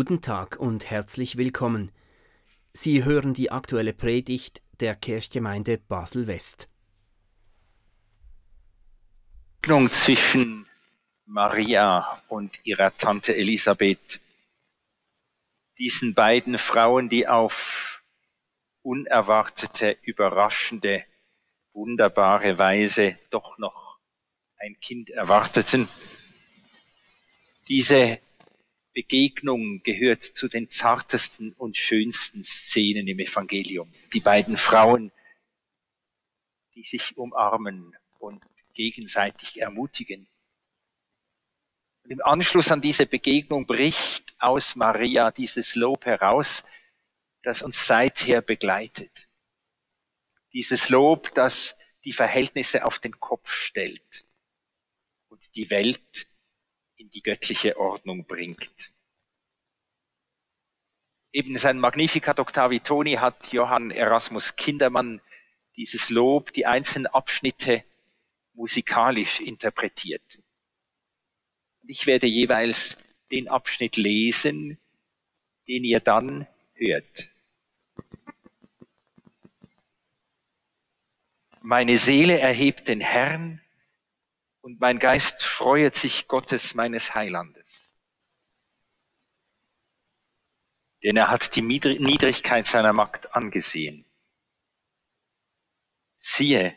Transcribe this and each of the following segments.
Guten Tag und herzlich willkommen. Sie hören die aktuelle Predigt der Kirchgemeinde Basel-West. Zwischen Maria und ihrer Tante Elisabeth. Diesen beiden Frauen, die auf unerwartete, überraschende, wunderbare Weise doch noch ein Kind erwarteten. Diese Begegnung gehört zu den zartesten und schönsten Szenen im Evangelium. Die beiden Frauen, die sich umarmen und gegenseitig ermutigen. Und im Anschluss an diese Begegnung bricht aus Maria dieses Lob heraus, das uns seither begleitet. Dieses Lob, das die Verhältnisse auf den Kopf stellt und die Welt in die göttliche Ordnung bringt. Eben sein Magnificat Octavi Toni hat Johann Erasmus Kindermann dieses Lob, die einzelnen Abschnitte musikalisch interpretiert. Ich werde jeweils den Abschnitt lesen, den ihr dann hört. Meine Seele erhebt den Herrn, und mein Geist freuet sich Gottes meines Heilandes. Denn er hat die Niedrigkeit seiner Magd angesehen. Siehe,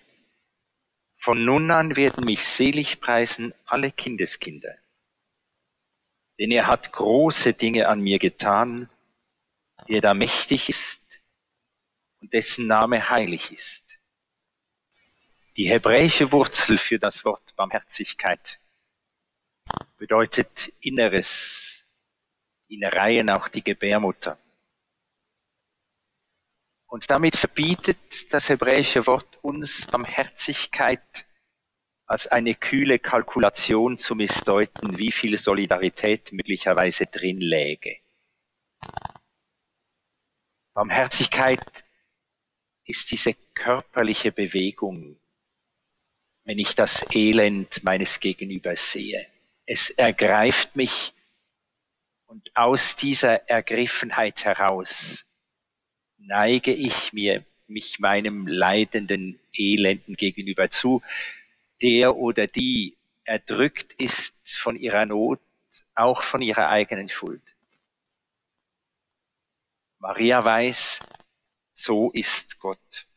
von nun an werden mich selig preisen alle Kindeskinder. Denn er hat große Dinge an mir getan, der da mächtig ist und dessen Name heilig ist. Die hebräische Wurzel für das Wort Barmherzigkeit bedeutet Inneres, Innereien auch die Gebärmutter. Und damit verbietet das hebräische Wort uns Barmherzigkeit als eine kühle Kalkulation zu missdeuten, wie viel Solidarität möglicherweise drin läge. Barmherzigkeit ist diese körperliche Bewegung, wenn ich das Elend meines Gegenübers sehe. Es ergreift mich und aus dieser Ergriffenheit heraus neige ich mir mich meinem leidenden Elenden gegenüber zu, der oder die erdrückt ist von ihrer Not, auch von ihrer eigenen Schuld. Maria weiß, so ist Gott.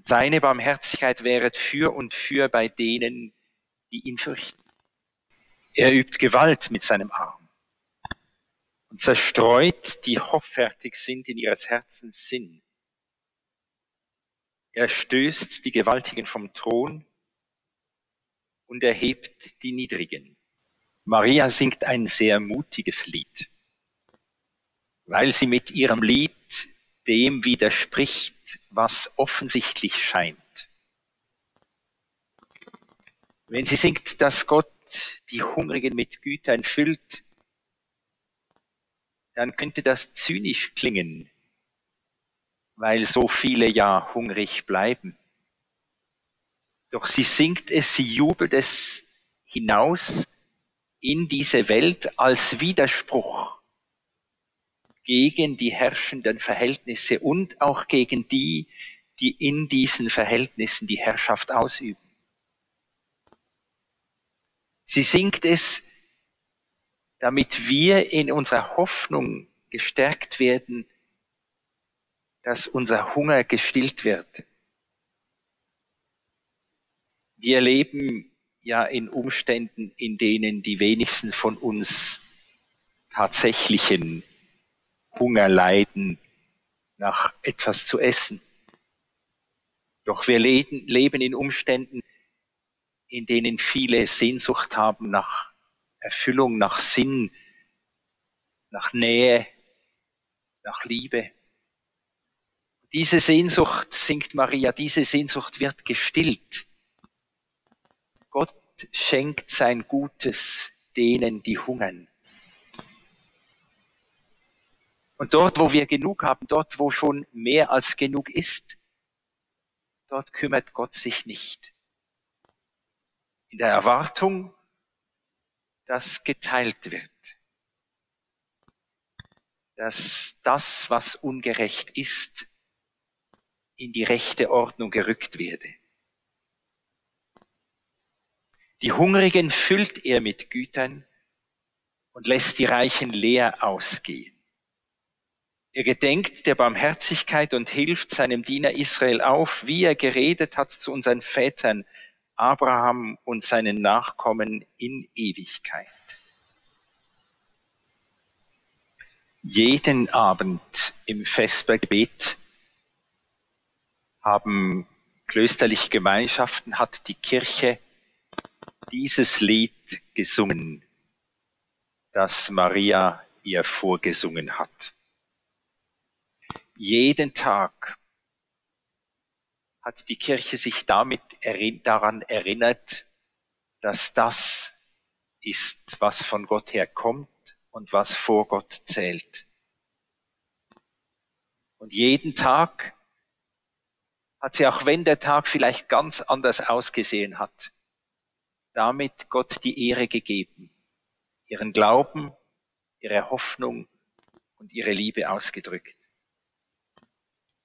Und seine Barmherzigkeit wäret für und für bei denen, die ihn fürchten. Er übt Gewalt mit seinem Arm und zerstreut, die hoffärtig sind in ihres Herzens Sinn. Er stößt die Gewaltigen vom Thron und erhebt die Niedrigen. Maria singt ein sehr mutiges Lied, weil sie mit ihrem Lied dem widerspricht, was offensichtlich scheint. Wenn sie singt, dass Gott die Hungrigen mit Gütern füllt, dann könnte das zynisch klingen, weil so viele ja hungrig bleiben. Doch sie singt es, sie jubelt es hinaus in diese Welt als Widerspruch gegen die herrschenden Verhältnisse und auch gegen die, die in diesen Verhältnissen die Herrschaft ausüben. Sie singt es, damit wir in unserer Hoffnung gestärkt werden, dass unser Hunger gestillt wird. Wir leben ja in Umständen, in denen die wenigsten von uns tatsächlichen Hunger leiden nach etwas zu essen. Doch wir leben in Umständen, in denen viele Sehnsucht haben nach Erfüllung, nach Sinn, nach Nähe, nach Liebe. Diese Sehnsucht, singt Maria, diese Sehnsucht wird gestillt. Gott schenkt sein Gutes denen, die hungern. Und dort, wo wir genug haben, dort, wo schon mehr als genug ist, dort kümmert Gott sich nicht. In der Erwartung, dass geteilt wird. dass das, was ungerecht ist, in die rechte Ordnung gerückt werde. Die Hungrigen füllt er mit Gütern und lässt die Reichen leer ausgehen. Er gedenkt der Barmherzigkeit und hilft seinem Diener Israel auf, wie er geredet hat zu unseren Vätern, Abraham und seinen Nachkommen in Ewigkeit. Jeden Abend im Vespergebet haben klösterliche Gemeinschaften, hat die Kirche dieses Lied gesungen, das Maria ihr vorgesungen hat. Jeden Tag hat die Kirche sich damit daran erinnert, dass das ist, was von Gott herkommt und was vor Gott zählt. Und jeden Tag hat sie, auch wenn der Tag vielleicht ganz anders ausgesehen hat, damit Gott die Ehre gegeben, ihren Glauben, ihre Hoffnung und ihre Liebe ausgedrückt.